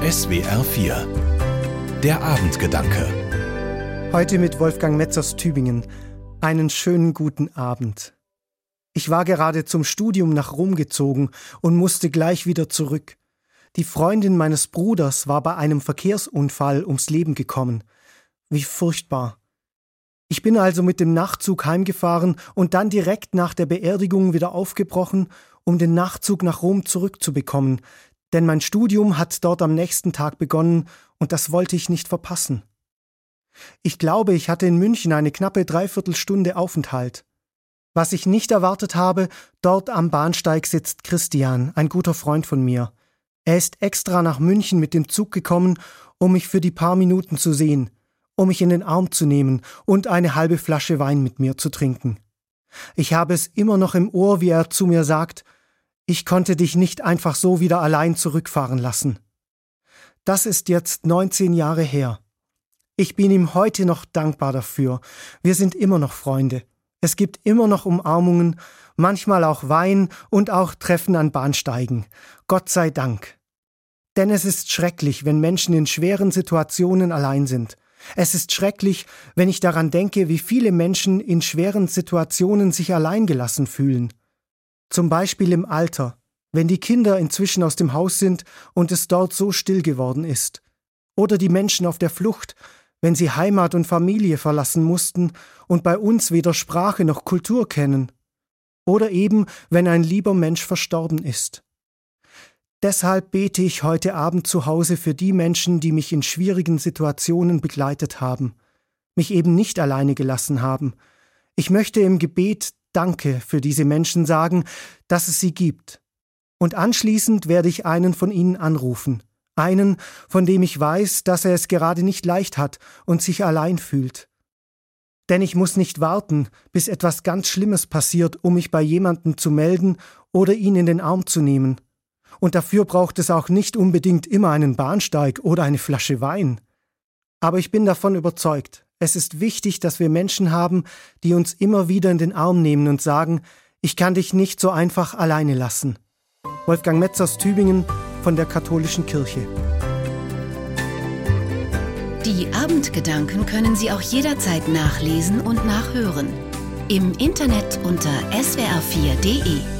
SWR 4 Der Abendgedanke Heute mit Wolfgang Metz aus Tübingen. Einen schönen guten Abend. Ich war gerade zum Studium nach Rom gezogen und musste gleich wieder zurück. Die Freundin meines Bruders war bei einem Verkehrsunfall ums Leben gekommen. Wie furchtbar. Ich bin also mit dem Nachtzug heimgefahren und dann direkt nach der Beerdigung wieder aufgebrochen, um den Nachtzug nach Rom zurückzubekommen, denn mein Studium hat dort am nächsten Tag begonnen und das wollte ich nicht verpassen. Ich glaube, ich hatte in München eine knappe Dreiviertelstunde Aufenthalt. Was ich nicht erwartet habe, dort am Bahnsteig sitzt Christian, ein guter Freund von mir. Er ist extra nach München mit dem Zug gekommen, um mich für die paar Minuten zu sehen, um mich in den Arm zu nehmen und eine halbe Flasche Wein mit mir zu trinken. Ich habe es immer noch im Ohr, wie er zu mir sagt, ich konnte dich nicht einfach so wieder allein zurückfahren lassen. Das ist jetzt 19 Jahre her. Ich bin ihm heute noch dankbar dafür. Wir sind immer noch Freunde. Es gibt immer noch Umarmungen, manchmal auch Wein und auch Treffen an Bahnsteigen. Gott sei Dank. Denn es ist schrecklich, wenn Menschen in schweren Situationen allein sind. Es ist schrecklich, wenn ich daran denke, wie viele Menschen in schweren Situationen sich allein gelassen fühlen. Zum Beispiel im Alter, wenn die Kinder inzwischen aus dem Haus sind und es dort so still geworden ist. Oder die Menschen auf der Flucht, wenn sie Heimat und Familie verlassen mussten und bei uns weder Sprache noch Kultur kennen. Oder eben, wenn ein lieber Mensch verstorben ist. Deshalb bete ich heute Abend zu Hause für die Menschen, die mich in schwierigen Situationen begleitet haben, mich eben nicht alleine gelassen haben. Ich möchte im Gebet Danke für diese Menschen sagen, dass es sie gibt. Und anschließend werde ich einen von ihnen anrufen, einen, von dem ich weiß, dass er es gerade nicht leicht hat und sich allein fühlt. Denn ich muss nicht warten, bis etwas ganz Schlimmes passiert, um mich bei jemandem zu melden oder ihn in den Arm zu nehmen. Und dafür braucht es auch nicht unbedingt immer einen Bahnsteig oder eine Flasche Wein. Aber ich bin davon überzeugt, es ist wichtig, dass wir Menschen haben, die uns immer wieder in den Arm nehmen und sagen, ich kann dich nicht so einfach alleine lassen. Wolfgang Metz aus Tübingen von der Katholischen Kirche. Die Abendgedanken können Sie auch jederzeit nachlesen und nachhören. Im Internet unter swr4.de.